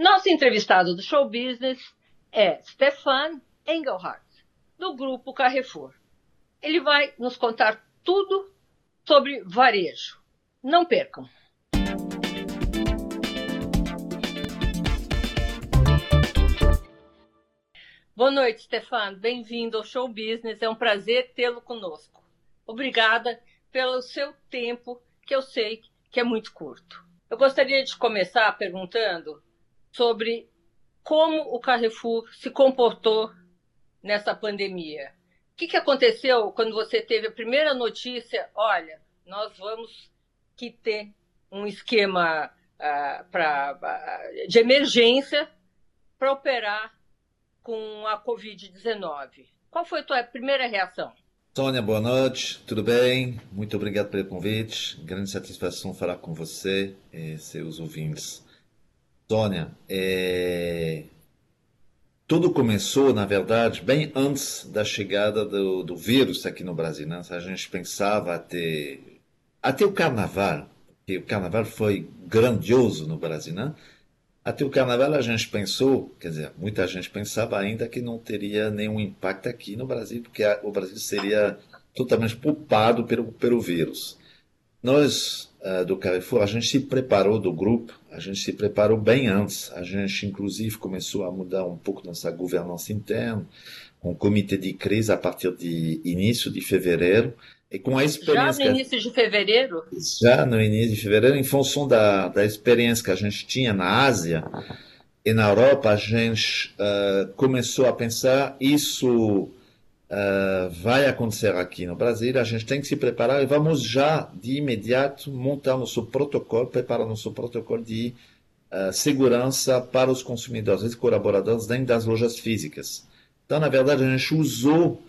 Nosso entrevistado do show business é Stefan Engelhardt, do grupo Carrefour. Ele vai nos contar tudo sobre varejo. Não percam! Boa noite, Stefan. Bem-vindo ao Show Business. É um prazer tê-lo conosco. Obrigada pelo seu tempo, que eu sei que é muito curto. Eu gostaria de começar perguntando sobre como o Carrefour se comportou nessa pandemia. O que, que aconteceu quando você teve a primeira notícia? Olha, nós vamos que ter um esquema uh, pra, uh, de emergência para operar com a Covid-19. Qual foi a tua primeira reação? Tônia, boa noite, tudo bem? Muito obrigado pelo convite. Grande satisfação falar com você e seus ouvintes. Tônia, é... tudo começou, na verdade, bem antes da chegada do, do vírus aqui no Brasil. Né? A gente pensava até, até o carnaval, que o carnaval foi grandioso no Brasil, né? Até o carnaval a gente pensou, quer dizer, muita gente pensava ainda que não teria nenhum impacto aqui no Brasil, porque o Brasil seria totalmente poupado pelo, pelo vírus. Nós, uh, do Carrefour, a gente se preparou do grupo, a gente se preparou bem antes. A gente, inclusive, começou a mudar um pouco nossa governança interna, com o comitê de crise a partir de início de fevereiro, e com a experiência. Já no início de fevereiro? Já no início de fevereiro, em função da, da experiência que a gente tinha na Ásia e na Europa, a gente uh, começou a pensar: isso uh, vai acontecer aqui no Brasil, a gente tem que se preparar e vamos já de imediato montar nosso protocolo, preparar nosso protocolo de uh, segurança para os consumidores e colaboradores dentro das lojas físicas. Então, na verdade, a gente usou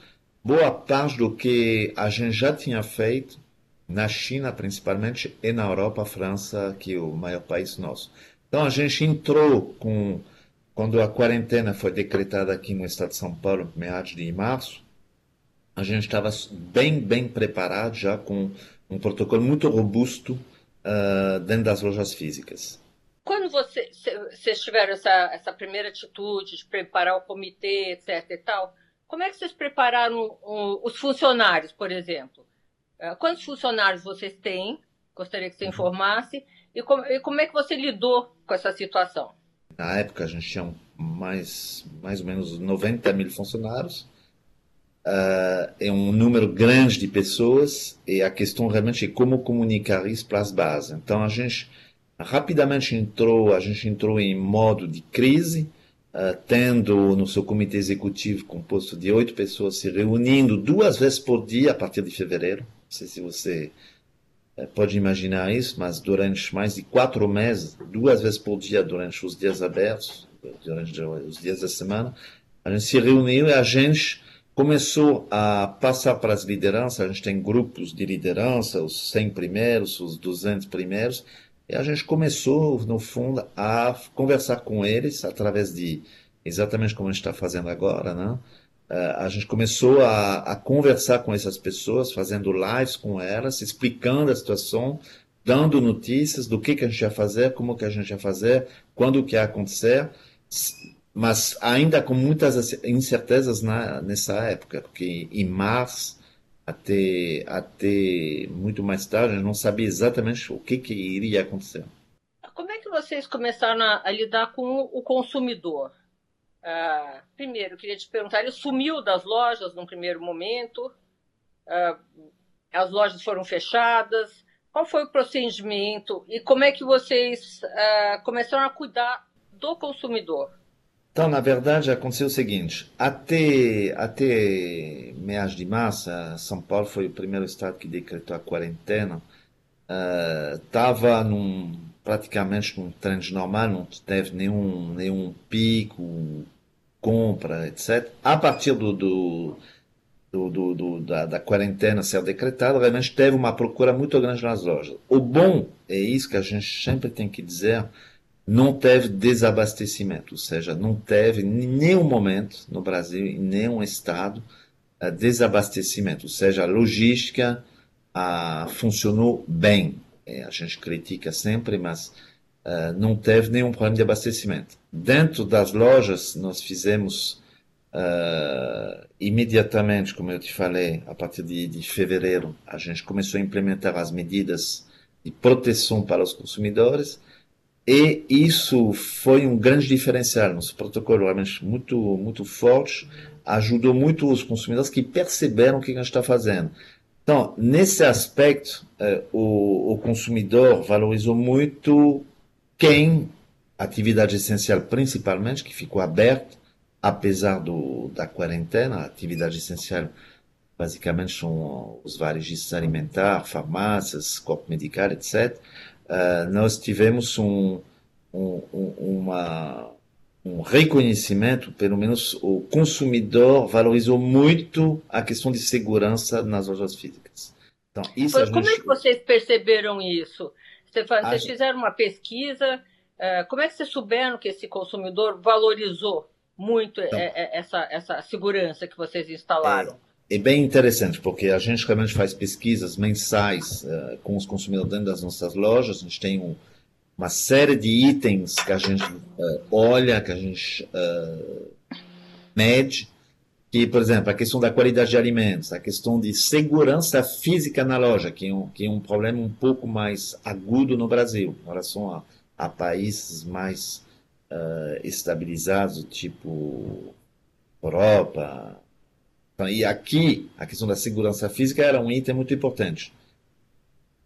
boa parte do que a gente já tinha feito na China, principalmente, e na Europa, França, que é o maior país nosso. Então, a gente entrou com, quando a quarentena foi decretada aqui no estado de São Paulo, meados de março, a gente estava bem, bem preparado já com um protocolo muito robusto uh, dentro das lojas físicas. Quando você, vocês tiveram essa, essa primeira atitude de preparar o comitê, etc e tal, como é que vocês prepararam os funcionários, por exemplo? É, quantos funcionários vocês têm? Gostaria que você informasse. E como, e como é que você lidou com essa situação? Na época, a gente tinha mais, mais ou menos 90 mil funcionários. Uh, é um número grande de pessoas e a questão realmente é como comunicar isso para as bases. Então, a gente rapidamente entrou, a gente entrou em modo de crise, uh, tendo no seu comitê executivo composto de oito pessoas se reunindo duas vezes por dia a partir de fevereiro. Não sei se você uh, pode imaginar isso, mas durante mais de quatro meses, duas vezes por dia durante os dias abertos, durante os dias da semana, a gente se reuniu e a gente começou a passar para as lideranças. A gente tem grupos de liderança, os 100 primeiros, os 200 primeiros, e a gente começou, no fundo, a conversar com eles através de, exatamente como a gente está fazendo agora, né? Eh, a gente começou a, a, conversar com essas pessoas, fazendo lives com elas, explicando a situação, dando notícias do que, que a gente ia fazer, como que a gente ia fazer, quando que ia acontecer, mas ainda com muitas incertezas na, nessa época, porque em março até, até muito mais tarde, não sabia exatamente o que, que iria acontecer. Como é que vocês começaram a, a lidar com o consumidor? Ah, primeiro, eu queria te perguntar, ele sumiu das lojas num primeiro momento, ah, as lojas foram fechadas, qual foi o procedimento e como é que vocês ah, começaram a cuidar do consumidor? Então, na verdade, aconteceu o seguinte: até, até meados de março, São Paulo foi o primeiro estado que decretou a quarentena. Estava uh, praticamente num trend normal, não teve nenhum, nenhum pico, compra, etc. A partir do, do, do, do da, da, quarentena ser decretada, realmente teve uma procura muito grande nas lojas. O bom é isso que a gente sempre tem que dizer não teve desabastecimento, ou seja, não teve em nenhum momento no Brasil, em nenhum estado, eh, desabastecimento, ou seja, a logística ah, funcionou bem. É, a gente critica sempre, mas uh, não teve nenhum problema de abastecimento. Dentro das lojas, nós fizemos uh, imediatamente, como eu te falei, a partir de, de fevereiro, a gente começou a implementar as medidas de proteção para os consumidores e isso foi um grande diferencial. Nosso protocolo realmente muito, muito forte, ajudou muito os consumidores que perceberam o que a gente está fazendo. Então, nesse aspecto, eh, o, o, consumidor valorizou muito quem, atividade essencial principalmente, que ficou aberta, apesar do, da quarentena, atividade essencial basicamente são os varejistas alimentares, farmácias, corpo medical, etc. Uh, nós tivemos um, um, uma, um reconhecimento, pelo menos o consumidor valorizou muito a questão de segurança nas lojas físicas. Então, isso Como gente... é que vocês perceberam isso? Vocês a... fizeram uma pesquisa, uh, como é que vocês souberam que esse consumidor valorizou muito então, essa, essa segurança que vocês instalaram? É é bem interessante, porque a gente realmente faz pesquisas mensais uh, com os consumidores dentro das nossas lojas. A gente tem um, uma série de itens que a gente uh, olha, que a gente uh, mede, que, por exemplo, a questão da qualidade de alimentos, a questão de segurança física na loja, que é um, que é um problema um pouco mais agudo no Brasil, em relação a, a países mais estabilizados, tipo Europa, e aqui, a questão da segurança física era um item muito importante.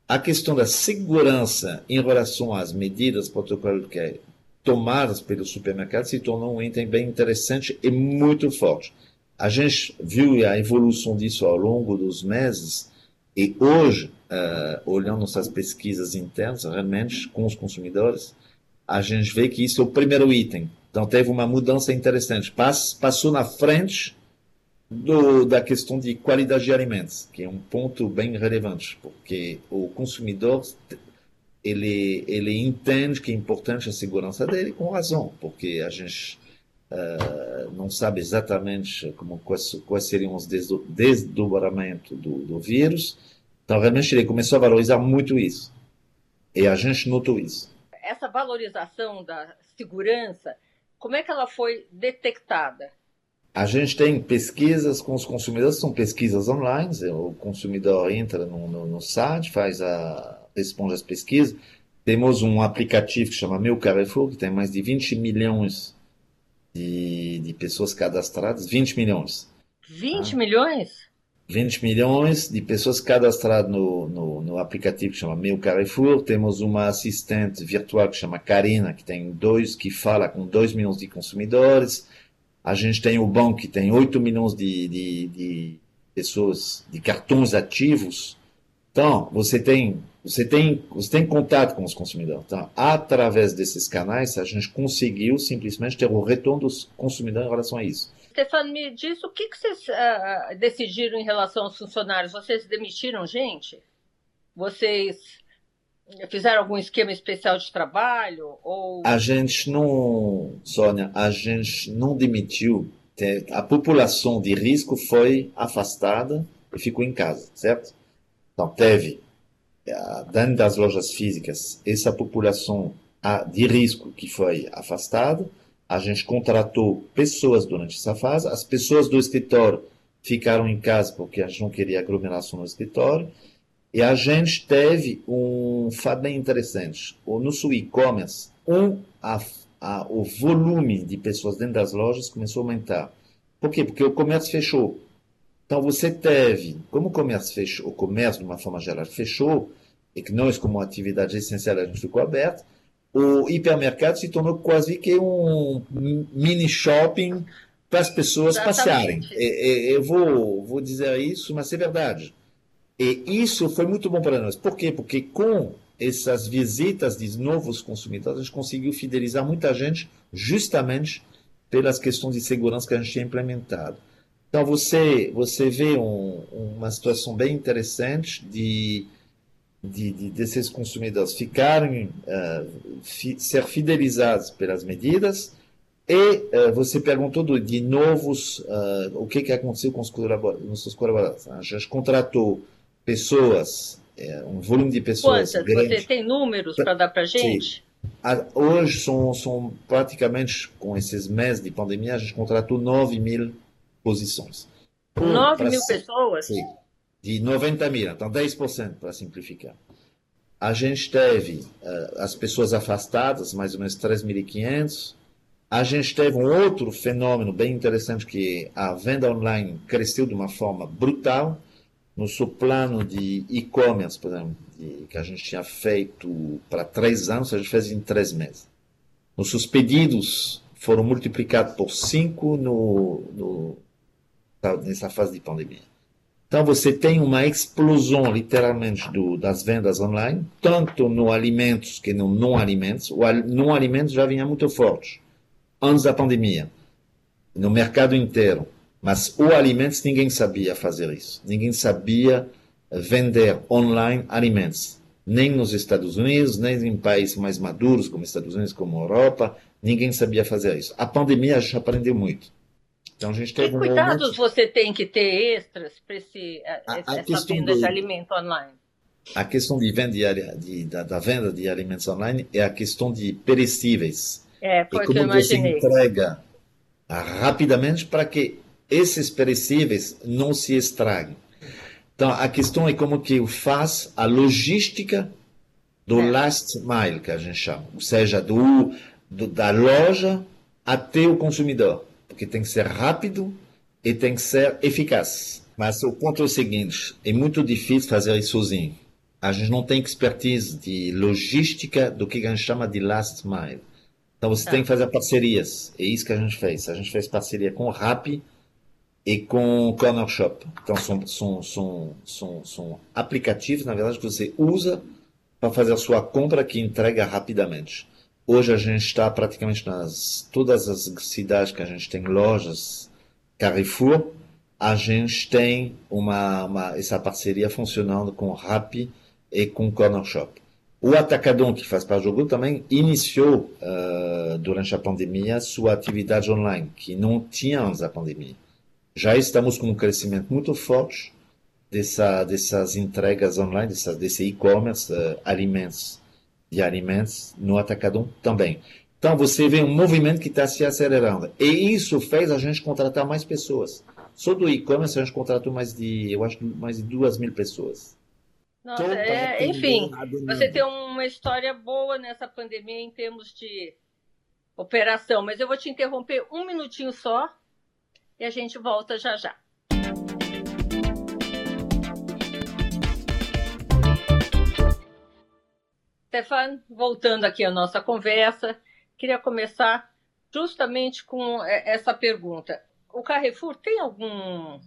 A questão da segurança em relação às medidas protocolarias tomadas pelos supermercados se tornou um item bem interessante e muito forte. A gente viu a evolução disso ao longo dos meses e hoje, uh, olhando nossas pesquisas internas, realmente, com os consumidores, a gente vê que isso é o primeiro item. Então, teve uma mudança interessante. passou na frente do, da questão de qualidade de alimentos, que é um ponto bem relevante, porque o consumidor ele, ele entende que é importante a segurança dele com razão, porque a gente uh, não sabe exatamente como, quais, quais seriam os desdobramentos do, do vírus. Então, realmente, ele começou a valorizar muito isso. E a gente notou isso. Essa valorização da segurança, como é que ela foi detectada? A gente tem pesquisas com os consumidores, são pesquisas online, o consumidor entra no, no, no site, faz a, responde às pesquisas. Temos um aplicativo que chama Meu Carrefour, que tem mais de 20 milhões de, de pessoas cadastradas. 20 milhões. 20 ah. milhões? 20 milhões de pessoas cadastradas no, no, no, aplicativo que chama Meu Carrefour. Temos uma assistente virtual que chama Karina, que tem dois, que fala com 2 milhões de consumidores. A gente tem o banco que tem 8 milhões de, de, de pessoas, de cartões ativos. Então, você tem, você tem, você tem contato com os consumidores. Então, através desses canais, a gente conseguiu simplesmente ter o retorno dos consumidores em relação a isso. Stefano, me diz o que, que vocês uh, decidiram em relação aos funcionários? Vocês demitiram gente? Vocês Fizeram algum esquema especial de trabalho? Ou... A gente não, Sônia, a gente não demitiu. A população de risco foi afastada e ficou em casa, certo? Então, teve, eh, dentro das lojas físicas, essa população de risco que foi afastada. A gente contratou pessoas durante essa fase. As pessoas do escritório ficaram em casa porque a gente não queria aglomeração no escritório. E a gente teve um fato bem interessante. No nosso e-commerce, um, a, a, o volume de pessoas dentro das lojas começou a aumentar. Por quê? Porque o comércio fechou. Então você teve, como o comércio fechou, o comércio de uma forma geral fechou, e que nós como atividade essencial a gente ficou aberto, o hipermercado se tornou quase que um mini shopping para as pessoas Exatamente. passearem. Eu vou, vou dizer isso, mas é verdade. E isso foi muito bom para nós. Por quê? Porque com essas visitas de novos consumidores, a gente conseguiu fidelizar muita gente justamente pelas questões de segurança que a gente tinha implementado. Então você, você vê um, uma situação bem interessante de, de, de desses consumidores ficarem, uh, fi, ser fidelizados pelas medidas, e uh, você perguntou de novos, uh, o que, que aconteceu com os nossos colaboradores. A gente contratou pessoas, é, um volume de pessoas. Quantas? Grande. Você tem números para dar para a gente? Sim. hoje são, são praticamente, com esses meses de pandemia, a gente contratou 9 mil posições. 9 mil pessoas? Sim, de 90 mil, então 10% para simplificar. A gente teve uh, as pessoas afastadas, mais ou menos 3.500. A gente teve um outro fenômeno bem interessante que a venda online cresceu de uma forma brutal. No seu plano de e-commerce, por exemplo, de, que a gente tinha feito para três anos, a gente fez em três meses. Os seus pedidos foram multiplicados por cinco no, no, nessa fase de pandemia. Então você tem uma explosão, literalmente, do, das vendas online, tanto no alimentos que no não alimentos. O não alimentos já vinha muito forte antes da pandemia, no mercado inteiro. Mas o alimentos ninguém sabia fazer isso. Ninguém sabia vender online alimentos. Nem nos Estados Unidos, nem em países mais maduros, como Estados Unidos, como Europa, ninguém sabia fazer isso. A pandemia a gente aprendeu muito. Então a gente teve que um cuidados momento... você tem que ter extras para esse, a, essa venda do... de alimento online? A questão de venda de, de, da, da, venda de alimentos online é a questão de perecíveis. É, foi e como você entrega rapidamente para que esses perecíveis não se estraguem. Então a questão é como que faz a logística do é. last mile que a gente chama, ou seja, do, do da loja até o consumidor porque tem que ser rápido e tem que ser eficaz. Mas o ponto é o seguinte: é muito difícil fazer isso sozinho. A gente não tem expertise de logística do que a gente chama de last mile. Então você tem que fazer parcerias. É isso que a gente fez. A gente fez parceria com o Rappi e com Corner Shop. Então são, são, são, são, são aplicativos, na verdade, que você usa para fazer a sua compra que entrega rapidamente. Hoje a gente está praticamente nas todas as cidades que a gente tem lojas Carrefour, a gente tem uma, uma essa parceria funcionando com Rappi e com Corner Shop. O Atacadão, que faz parte do grupo, também iniciou, uh, durante a pandemia, sua atividade online, que não tinha antes da pandemia. Já estamos com um crescimento muito forte dessa, dessas entregas online, dessa, desse e-commerce, uh, alimentos de alimentos no Atacadão também. Então você vê um movimento que está se acelerando. E isso fez a gente contratar mais pessoas. Só do e-commerce a gente contratou mais de, eu acho, mais de duas mil pessoas. Nossa, é, enfim, você tem uma história boa nessa pandemia em termos de operação, mas eu vou te interromper um minutinho só e a gente volta já já. Stefan, voltando aqui à nossa conversa, queria começar justamente com essa pergunta. O Carrefour tem algum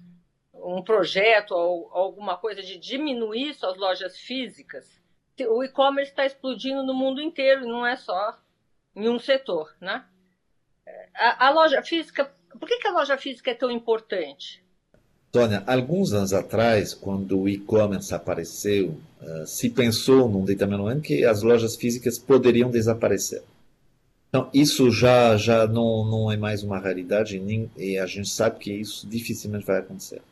um projeto ou alguma coisa de diminuir suas lojas físicas? O e-commerce está explodindo no mundo inteiro, não é só em um setor, né? A, a loja física, por que, que a loja física é tão importante? Tônia, alguns anos atrás, quando o e-commerce apareceu, uh, se pensou num determinado momento que as lojas físicas poderiam desaparecer. Então, isso já, já não, não é mais uma raridade nem, e a gente sabe que isso dificilmente vai acontecer.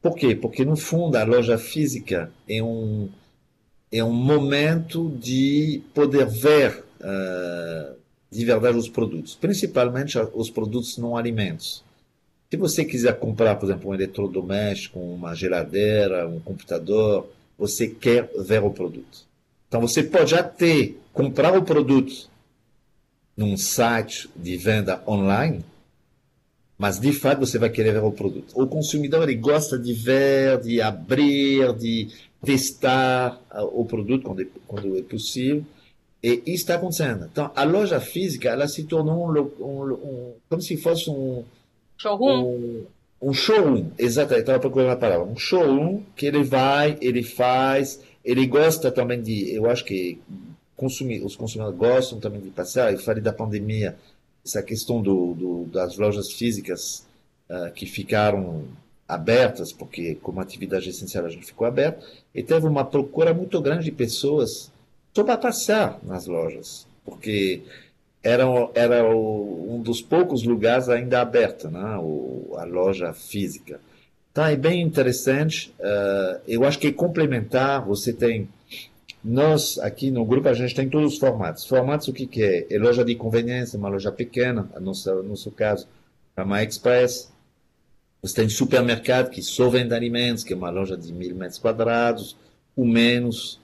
Por quê? Porque, no fundo, a loja física é um, é um momento de poder ver uh, de verdade os produtos, principalmente os produtos não alimentos. Se você quiser comprar, por exemplo, um eletrodoméstico, uma geladeira, um computador, você quer ver o produto. Então você pode até comprar o produto num site de venda online, mas de fato você vai querer ver o produto. O consumidor ele gosta de ver, de abrir, de testar ah, o produto quando é, quando é possível. E isso está acontecendo. Então a loja física ela se tornou um, um, um como se fosse um Showroom? Um, um showroom, exatamente, estava procurando a palavra. Um showroom que ele vai, ele faz, ele gosta também de, eu acho que consumir, os consumidores gostam também de passear. Eu falei da pandemia, essa questão do, do das lojas físicas uh, que ficaram abertas, porque como atividade essencial a gente ficou aberto, e teve uma procura muito grande de pessoas passear nas lojas, porque era, era o, um dos poucos lugares ainda aberto, né? O, a loja física. Então é bem interessante. Uh, eu acho que complementar. Você tem nós, aqui no grupo, a gente tem todos os formatos. Formatos, o que, que é? É loja de conveniência, uma loja pequena, no nosso, no nosso caso, a Express. Você tem supermercado, que só vende alimentos, que é uma loja de mil metros quadrados, ou menos,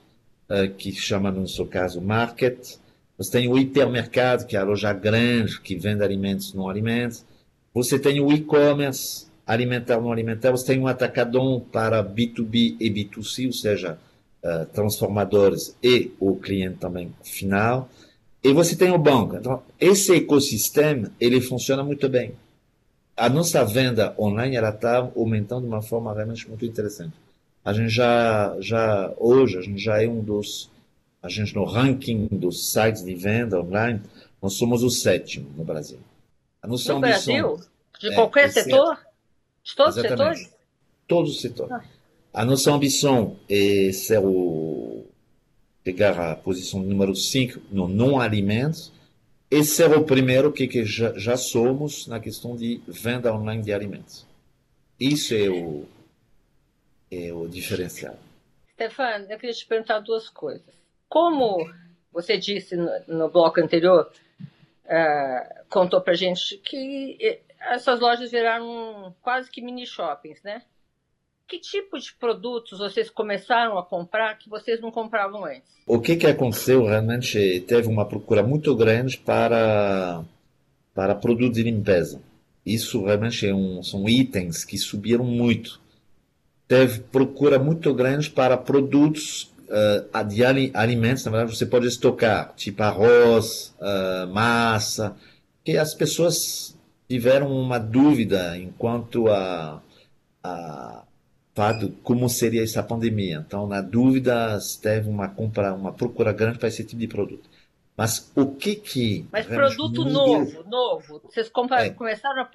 que chama, no nosso caso, Market. Você tem o hipermercado, que é a loja grande, que vende alimentos não alimentos. Você tem o e-commerce, alimentar não alimentar. Você tem um atacadão para B2B e B2C, ou seja, uh, transformadores e o cliente também final. E você tem o banco. Então, esse ecossistema, ele funciona muito bem. A nossa venda online, ela está aumentando de uma forma realmente muito interessante. A gente já, já, hoje, a gente já é um dos, a gente no ranking dos sites de venda online, nós somos o sétimo no Brasil. A nossa no ambição, Brasil? De é, qualquer é, setor? De todos os setores? Todos os setores. Ah. A nossa ambição é ser o, pegar a posição número 5 no não-alimentos e ser o primeiro que, que já, já, somos na questão de venda online de alimentos. Isso é o, é o diferencial. Stefano, eu queria te perguntar duas coisas. Como você disse no, no bloco anterior, uh, contou para gente que essas lojas viraram quase que mini shoppings, né? Que tipo de produtos vocês começaram a comprar que vocês não compravam antes? O que, que aconteceu realmente teve uma procura muito grande para para produtos de limpeza. Isso realmente é um, são itens que subiram muito. Teve procura muito grande para produtos uh, de alimentos, na verdade você pode estocar, tipo arroz, uh, massa, que as pessoas tiveram uma dúvida enquanto a, a fato como seria essa pandemia. Então, na dúvida, teve uma compra, uma procura grande para esse tipo de produto. Mas o que que. Mas produto novo, novo. Vocês compra, é. começaram a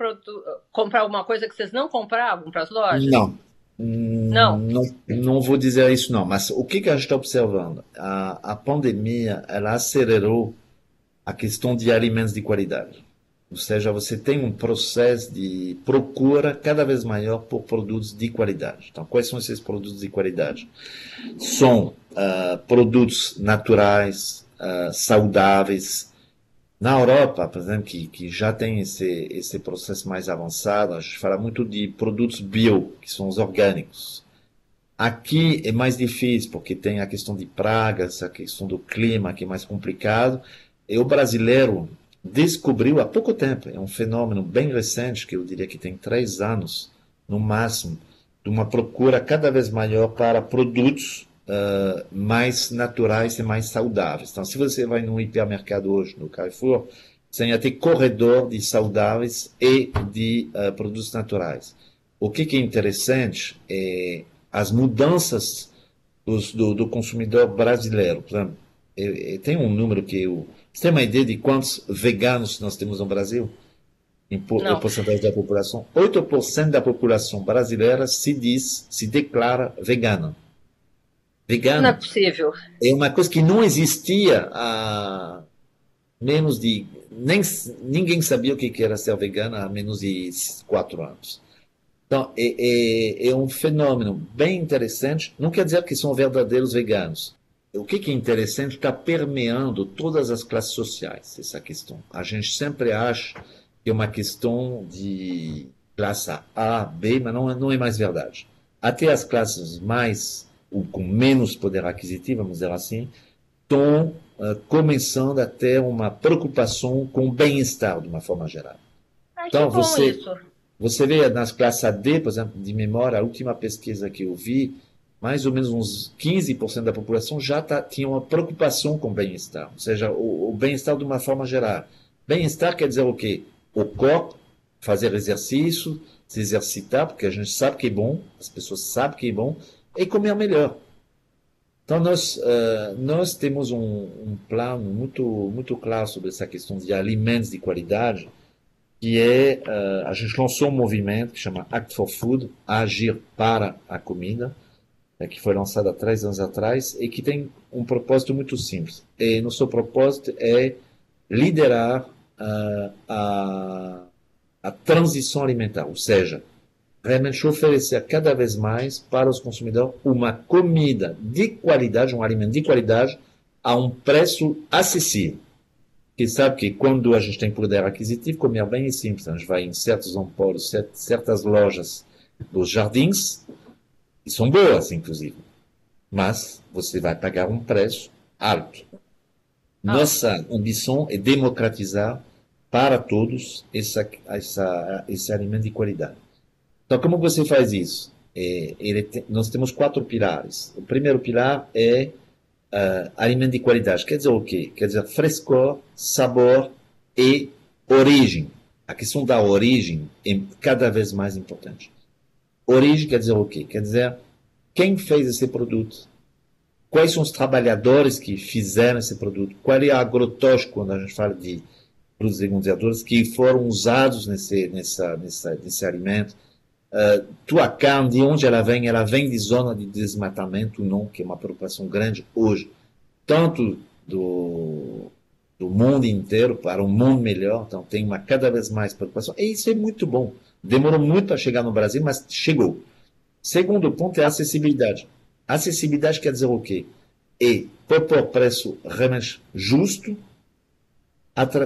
comprar alguma coisa que vocês não compravam para as lojas? Não. Não. não. Não vou dizer isso, não. Mas o que, que a gente está observando? A, a pandemia ela acelerou a questão de alimentos de qualidade. Ou seja, você tem um processo de procura cada vez maior por produtos de qualidade. Então, quais são esses produtos de qualidade? São uh, produtos naturais, uh, saudáveis. Na Europa, por exemplo, que, que já tem esse, esse processo mais avançado, a gente fala muito de produtos bio, que são os orgânicos. Aqui é mais difícil, porque tem a questão de pragas, a questão do clima, que é mais complicado. E o brasileiro, descobriu há pouco tempo, é um fenômeno bem recente, que eu diria que tem três anos, no máximo, de uma procura cada vez maior para produtos uh, mais naturais e mais saudáveis. Então, se você vai num hipermercado hoje, no Carrefour, você tem até corredor de saudáveis e de uh, produtos naturais. O que, que, é interessante é as mudanças dos, do, do, consumidor brasileiro. Por exemplo, eu, eu, tem um número que eu você tem uma ideia de quantos veganos nós temos no Brasil? Em porcentagem da população? 8% da população brasileira se diz, se declara vegana. Vegano. Não é possível. É uma coisa que não existia há menos de. Nem, ninguém sabia o que era ser vegano há menos de quatro anos. Então, é, é, é um fenômeno bem interessante. Não quer dizer que são verdadeiros veganos o que, que é interessante está permeando todas as classes sociais essa questão. A gente sempre acha que é uma questão de classe A, B, mas não, não é mais verdade. Até as classes mais ou com menos poder aquisitivo, vamos dizer assim, estão uh, começando a ter uma preocupação com o bem-estar de uma forma geral. Ai, então você isso. você vê nas classes AD, por exemplo, de memória, a última pesquisa que eu vi mais ou menos uns 15% da população já tá, tinha uma preocupação com o bem-estar, ou seja, o, o bem-estar de uma forma geral. Bem-estar quer dizer o quê? O corpo, fazer exercício, se exercitar, porque a gente sabe que é bom, as pessoas sabem que é bom, e comer melhor. Então, nós, uh, nós temos um, um, plano muito, muito claro sobre essa questão de alimentos de qualidade, que é, uh, a gente lançou um movimento que chama Act for Food, Agir para a Comida, né, que foi lançado há três anos atrás e que tem um propósito muito simples. E nosso propósito é liderar uh, a, a transição alimentar, ou seja, realmente oferecer cada vez mais para os consumidores uma comida de qualidade, um alimento de qualidade, a um preço acessível. Que sabe que quando a gente tem poder aquisitivo, comer bem é simples. A gente vai em certos empolos, certas lojas dos jardins, e são boas, inclusive. Mas você vai pagar um preço alto. Ah. Nossa ambição é democratizar para todos essa, essa, esse alimento de qualidade. Então, como você faz isso? É, nós temos quatro pilares. O primeiro pilar é uh, alimento de qualidade. Quer dizer o quê? Quer dizer frescor, sabor e origem. A questão da origem é cada vez mais importante. Origem quer dizer o quê? Quer dizer quem fez esse produto, quais são os trabalhadores que fizeram esse produto, qual é o agrotóxico quando a gente fala de produtos ligandiadores que foram usados nesse, nessa, nessa, nesse alimento. Uh, tua carne, de onde ela vem? Ela vem de zona de desmatamento, não, que é uma preocupação grande hoje, tanto do, do mundo inteiro para um mundo melhor. Então, tem uma cada vez mais preocupação. E isso é muito bom. Demorou muito para chegar no Brasil, mas chegou. Segundo ponto é a acessibilidade. Acessibilidade quer dizer o quê? É propor preço realmente justo.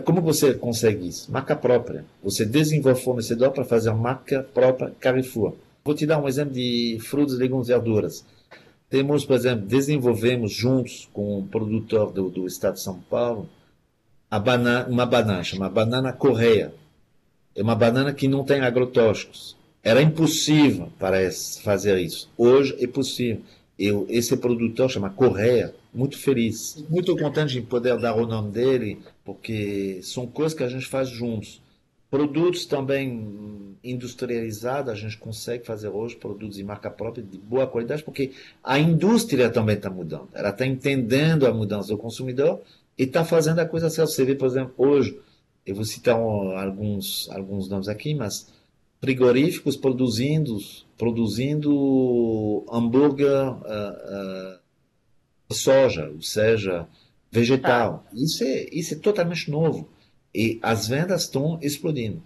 Como você consegue isso? Marca própria. Você desenvolve fornecedor para fazer uma marca própria Carrefour. Vou te dar um exemplo de frutas, legumes e verduras. Temos, por exemplo, desenvolvemos juntos com um produtor do, do estado de São Paulo banana, uma banana, chama banana correia. É uma banana que não tem agrotóxicos. Era impossível para fazer isso. Hoje é possível. Eu, esse produtor chama Correia, muito feliz, muito contente em poder dar o nome dele, porque são coisas que a gente faz juntos. Produtos também industrializados, a gente consegue fazer hoje produtos de marca própria de boa qualidade, porque a indústria também está mudando. Ela está entendendo a mudança do consumidor e está fazendo a coisa certa. Você vê, por exemplo, hoje, eu vou citar alguns, alguns nomes aqui, mas frigoríficos produzindo, produzindo hambúrguer uh, uh, soja, ou seja, vegetal. Ah. Isso, é, isso é totalmente novo. E as vendas estão explodindo.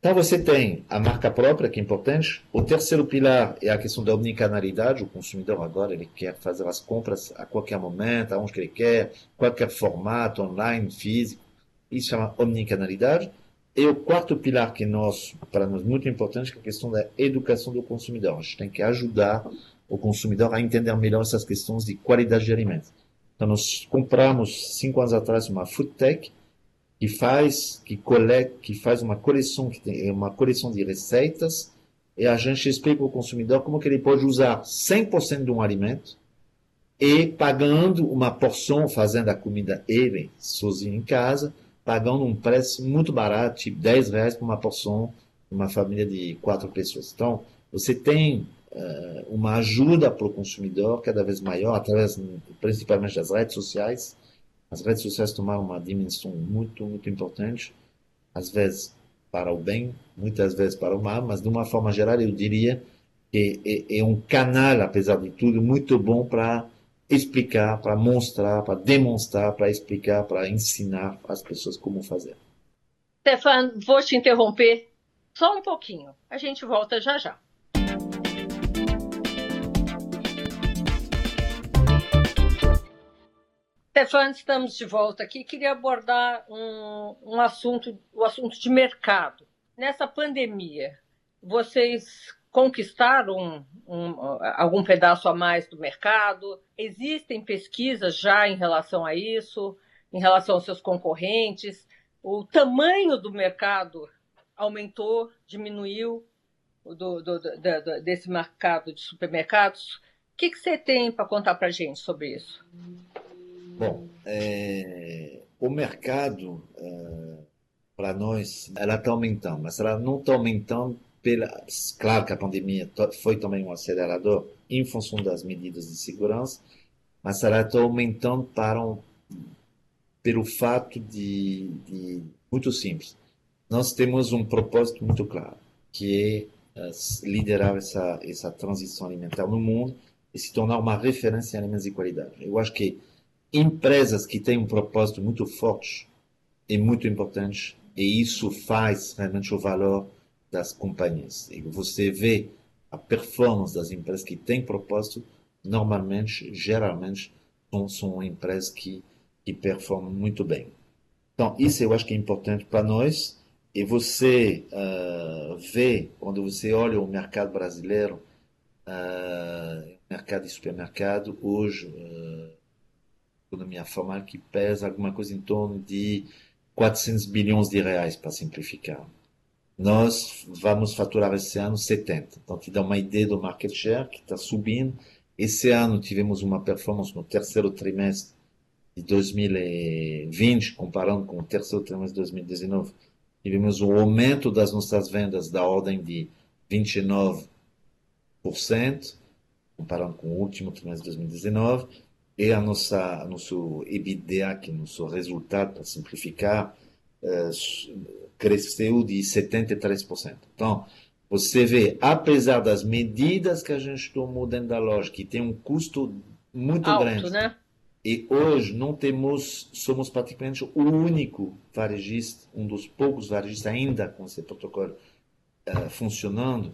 Então você tem a marca própria, que é importante. O terceiro pilar é a questão da omnicanalidade. O consumidor agora ele quer fazer as compras a qualquer momento, aonde que ele quer, qualquer formato, online, físico. Isso chama omnicanalidade. E o quarto pilar que é nosso, para nós muito importante, é a questão da educação do consumidor. A gente tem que ajudar o consumidor a entender melhor essas questões de qualidade de alimentos. Então nós compramos cinco anos atrás uma food tech que faz, que coleta, que faz uma coleção, que tem uma coleção de receitas, e a gente explica ao consumidor como que ele pode usar 100% de um alimento e pagando uma porção, fazendo a comida ele sozinho em casa, pagando um preço muito barato, tipo 10 reais por uma porção, uma família de quatro pessoas. Então, você tem uma ajuda para o consumidor cada vez maior, através principalmente das redes sociais, as redes sociais tomaram uma dimensão muito, muito importante, às vezes para o bem, muitas vezes para o mal, mas de uma forma geral eu diria que é, é um canal, apesar de tudo, muito bom para explicar, para mostrar, para demonstrar, para explicar, para ensinar as pessoas como fazer. Stefan, vou te interromper só um pouquinho. A gente volta já já. Stefan, estamos de volta aqui. Queria abordar um, um assunto, o assunto de mercado. Nessa pandemia, vocês conquistaram um, um, algum pedaço a mais do mercado? Existem pesquisas já em relação a isso, em relação aos seus concorrentes? O tamanho do mercado aumentou, diminuiu do, do, do, desse mercado de supermercados? O que, que você tem para contar para a gente sobre isso? Bom, é, o mercado, é, para nós, ela está aumentando, mas ela não está aumentando pela. Claro que a pandemia foi também um acelerador em função das medidas de segurança, mas ela está aumentando para um, pelo fato de, de. Muito simples. Nós temos um propósito muito claro, que é, é liderar essa, essa transição alimentar no mundo e se tornar uma referência em alimentos de qualidade. Eu acho que empresas que têm um propósito muito forte e muito importante, e isso faz realmente o valor das companhias. E você vê a performance das empresas que têm propósito, normalmente, geralmente, são, são empresas que, que performam muito bem. Então, isso eu acho que é importante para nós. E você uh, vê, quando você olha o mercado brasileiro, uh, mercado de supermercado, hoje, uh, economia formal, que pesa alguma coisa em torno de 400 bilhões de reais, para simplificar. Nós vamos faturar esse ano 70. Então, te dá uma ideia do market share que está subindo. Esse ano tivemos uma performance no terceiro trimestre de 2020, comparando com o terceiro trimestre de 2019. Tivemos um aumento das nossas vendas da ordem de 29%, comparando com o último trimestre de 2019 e a nossa nosso EBITDA, que é nosso resultado, para simplificar, uh, cresceu de 73%. Então, você vê, apesar das medidas que a gente tomou dentro da loja, que tem um custo muito Alto, grande, né? e hoje não temos, somos praticamente o único varejista, um dos poucos varejistas ainda com esse protocolo uh, funcionando,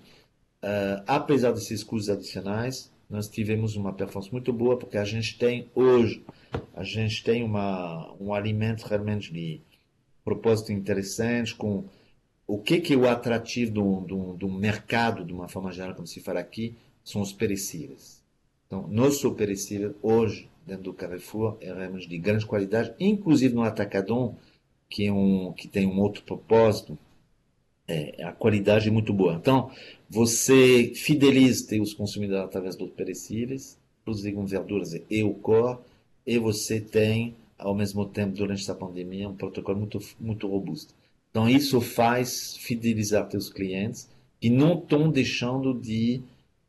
uh, apesar desses custos adicionais, nós tivemos uma performance muito boa, porque a gente tem hoje, a gente tem uma, um alimento realmente de propósito interessante, com o que, que é o atrativo do, do, do mercado, de uma forma geral, como se fala aqui, são os perecíveis. Então, nosso perecível hoje, dentro do Carrefour, é realmente de grande qualidade, inclusive no Atacadão, que, é um, que tem um outro propósito, é, a qualidade é muito boa. Então, você fideliza os consumidores através dos perecíveis, produzir com verduras e o core, e você tem, ao mesmo tempo, durante essa pandemia, um protocolo muito, muito robusto. Então, isso faz fidelizar seus clientes que não estão deixando de,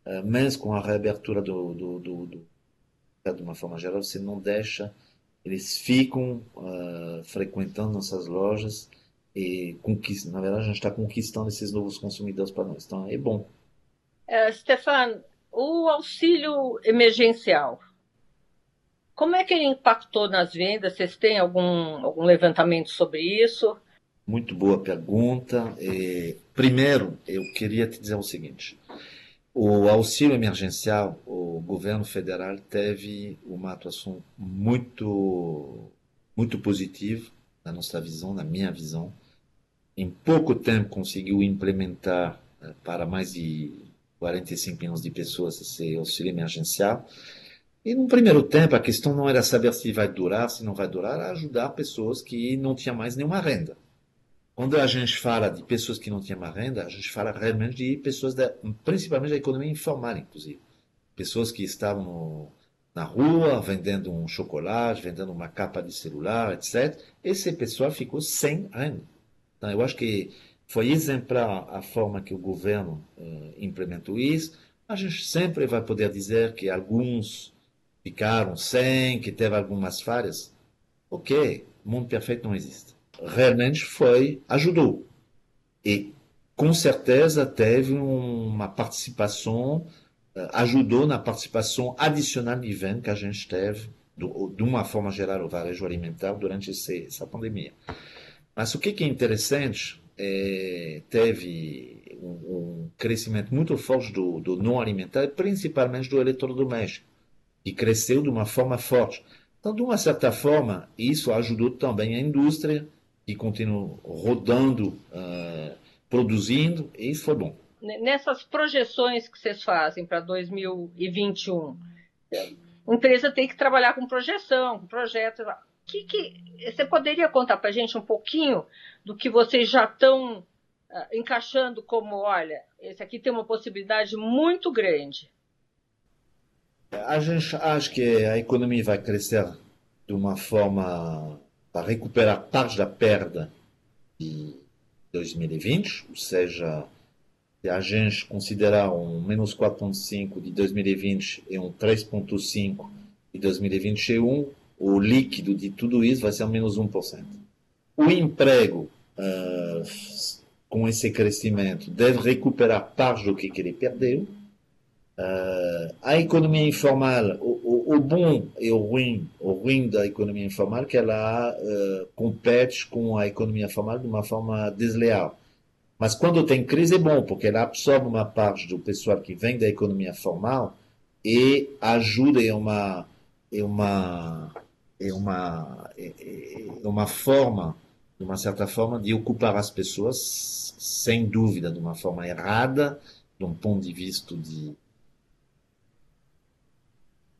uh, mesmo com a reabertura do, do, do, do, de uma forma geral, você não deixa, eles ficam uh, frequentando nossas lojas e conquista, na verdade, a gente está conquistando esses novos consumidores para nós. Então, é bom. É, Stefan, o auxílio emergencial, como é que ele impactou nas vendas? Vocês têm algum, algum levantamento sobre isso? Muito boa pergunta. E, primeiro, eu queria te dizer o seguinte: o auxílio emergencial, o governo federal teve uma atuação muito, muito positiva, na nossa visão, na minha visão em pouco tempo conseguiu implementar eh, para mais de 45 milhões de pessoas esse auxílio emergencial. E no primeiro tempo a questão não era saber se vai durar, se não vai durar, era ajudar pessoas que não tinham mais nenhuma renda. Quando a gente fala de pessoas que não tinham mais renda, a gente fala realmente de pessoas, da, principalmente da economia informal, inclusive. Pessoas que estavam no, na rua vendendo um chocolate, vendendo uma capa de celular, etc. Esse pessoal ficou sem renda. Então, eu acho que foi exemplar a forma que o governo uh, implementou isso. A gente sempre vai poder dizer que alguns ficaram sem, que teve algumas falhas. Ok, mundo perfeito não existe. Realmente foi, ajudou. E com certeza teve uma participação, uh, ajudou na participação adicional de venda que a gente teve, de uma forma geral, o varejo alimentar durante essa pandemia. Mas o que é interessante, é, teve um, um, crescimento muito forte do, do não alimentar, principalmente do eletrodoméstico, que cresceu de uma forma forte. Então, de uma certa forma, isso ajudou também a indústria, que continua rodando, uh, produzindo, e isso foi bom. Nessas projeções que vocês fazem para 2021, a empresa tem que trabalhar com projeção, com projetos que, que você poderia contar para a gente um pouquinho do que vocês já estão uh, encaixando como, olha, esse aqui tem uma possibilidade muito grande? A gente acha que a economia vai crescer de uma forma para recuperar parte da perda de 2020, ou seja, se a gente considerar um menos 4,5 de 2020 e um 3,5 de 2021, o líquido de tudo isso vai ser ao menos 1%. O emprego, uh, com esse crescimento, deve recuperar parte do que, que ele perdeu. Uh, a economia informal, o, o, o, bom e o ruim, o ruim da economia informal é que ela uh, compete com a economia formal de uma forma desleal. Mas quando tem crise é bom, porque ela absorve uma parte do pessoal que vem da economia formal e ajuda em uma, em uma, em uma, em uma forma, de uma certa forma, de ocupar as pessoas, sem dúvida, de uma forma errada, de um ponto de vista de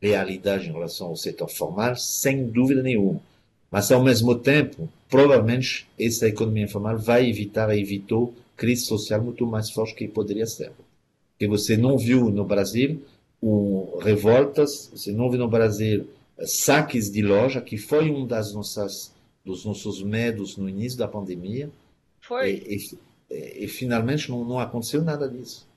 realidade em relação ao setor formal, sem dúvida nenhuma. Mas, ao mesmo tempo, provavelmente, essa economia informal vai evitar, evitou crise social muito mais forte que poderia ser. Que você não viu no Brasil um, revoltas, você não viu no Brasil saques de loja, que foi um das nossas, dos nossos medos no início da pandemia. Foi. E, e, e finalmente não, não aconteceu nada disso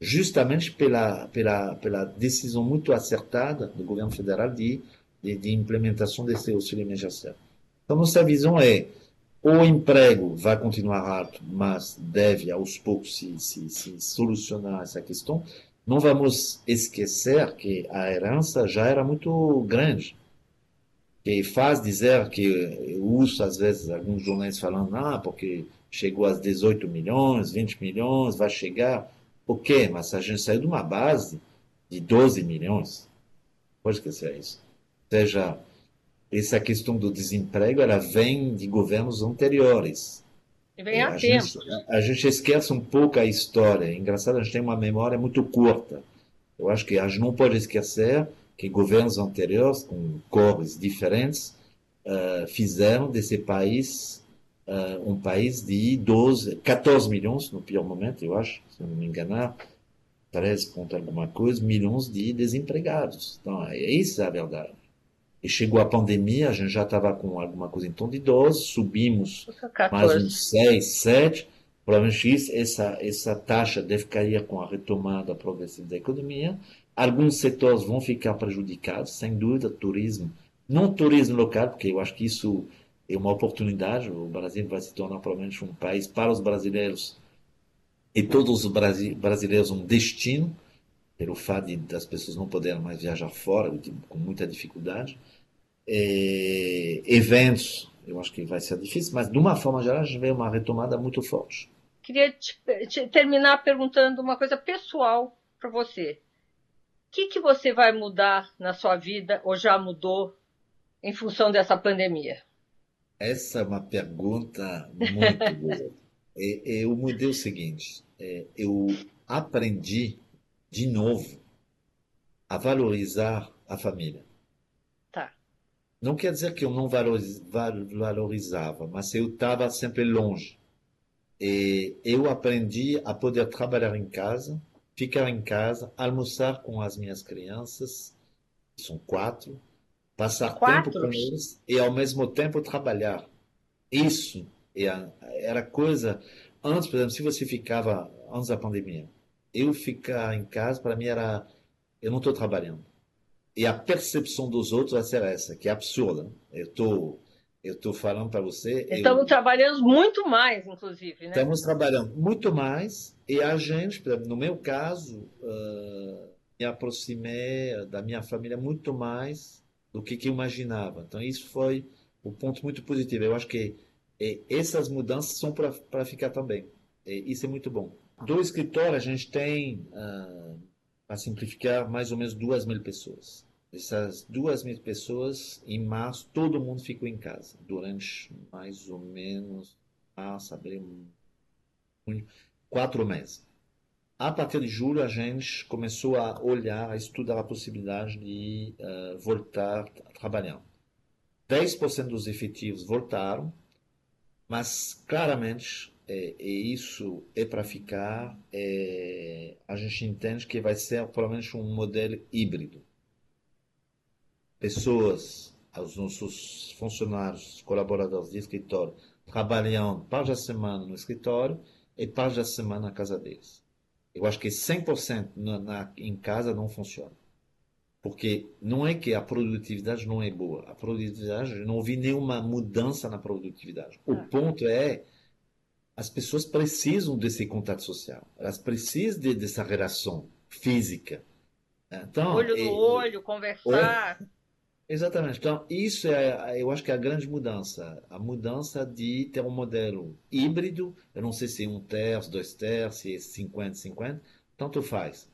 justamente pela, pela, pela decisão muito acertada do governo federal de, de, de implementação desse auxílio emergencial. Então, nossa visão é o emprego vai continuar alto, mas deve aos poucos se, se, se solucionar essa questão. Não vamos esquecer que a herança já era muito grande que faz dizer que eu uso às vezes alguns jornais falando, ah, porque chegou a 18 milhões, 20 milhões, vai chegar. Ok, mas a gente saiu de uma base de 12 milhões. Pode esquecer isso. Ou seja, essa questão do desemprego ela vem de governos anteriores. Vem há a tempo. Gente, a gente esquece um pouco a história. É engraçado, a gente tem uma memória muito curta. Eu acho que a gente não pode esquecer que governos anteriores, com cores diferentes, uh, fizeram desse país uh, um país de 12, 14 milhões, no pior momento, eu acho, se não me enganar, 13 ponto alguma coisa, milhões de desempregados. Então, é isso a verdade. E chegou a pandemia, a gente já estava com alguma coisa em torno de 12, subimos 14. mais uns 6, 7. Provavelmente essa, essa taxa deve cair com a retomada progressiva da economia. Alguns setores vão ficar prejudicados, sem dúvida, turismo. Não turismo local, porque eu acho que isso é uma oportunidade. O Brasil vai se tornar provavelmente um país para os brasileiros e todos os brasileiros um destino, pelo fato de, das pessoas não poderem mais viajar fora, com muita dificuldade. É, eventos, eu acho que vai ser difícil, mas de uma forma geral a gente vê uma retomada muito forte. Queria te, te terminar perguntando uma coisa pessoal para você. O que, que você vai mudar na sua vida, ou já mudou, em função dessa pandemia? Essa é uma pergunta muito boa. É, eu mudei o seguinte: é, eu aprendi de novo a valorizar a família. Não quer dizer que eu não valorizava, mas eu estava sempre longe. E eu aprendi a poder trabalhar em casa, ficar em casa, almoçar com as minhas crianças, são quatro, passar Quatro? tempo com eles e ao mesmo tempo trabalhar. Isso era coisa. Antes, por exemplo, se você ficava antes da pandemia, eu ficar em casa para mim era eu não estou trabalhando. E a percepção dos outros vai ser essa, que é absurda. Eu tô estou falando para você. Estamos eu, trabalhando muito mais, inclusive, né? estamos trabalhando muito mais e a gente, no meu caso, uh, me aproximei da minha família muito mais do que, que eu imaginava. Então, isso foi um ponto muito positivo. Eu acho que é, essas mudanças são para ficar também. É, isso é muito bom. Do escritório, a gente tem, ah, para simplificar, mais ou menos duas mil pessoas. Essas duas mil pessoas, em março, todo mundo ficou em casa. Durante mais ou menos, março, abril, junho, quatro meses. A partir de julho, a gente começou a olhar, a estudar a possibilidade de uh, voltar a trabalhar. 10% dos efetivos voltaram, mas claramente, é, e isso é para ficar, é, a gente entende que vai ser provavelmente um modelo híbrido. Pessoas, os nossos funcionários, colaboradores de escritório, trabalhando parte da semana no escritório e parte da semana na casa deles. Eu acho que 100% na, na, em casa não funciona. Porque não é que a produtividade não é boa. A produtividade, não vi nenhuma mudança na produtividade. O ah. ponto é, as pessoas precisam desse contato social. Elas precisam de, dessa relação física. Então, olho no olho, conversar. Exatamente. Então, isso é, eu acho que é a grande mudança. A mudança de ter um modelo híbrido, eu não sei se é um terço, dois terços, se é 50, 50, tanto faz.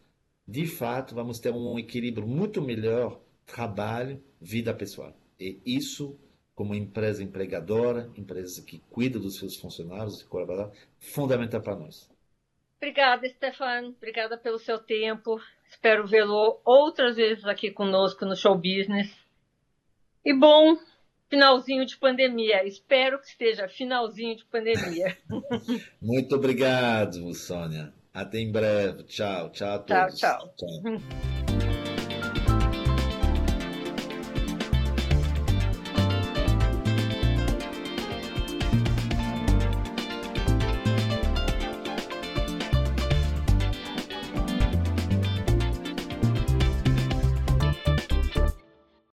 De fato, vamos ter um equilíbrio muito melhor trabalho, vida pessoal. E isso, como empresa empregadora, empresa que cuida dos seus funcionários e colaboradores, fundamental para nós. Obrigada, Stefan. Obrigada pelo seu tempo. Espero vê-lo outras vezes aqui conosco no Show Business. E bom finalzinho de pandemia. Espero que esteja finalzinho de pandemia. Muito obrigado, Sônia. Até em breve. Tchau, tchau a todos. Tchau, tchau. tchau.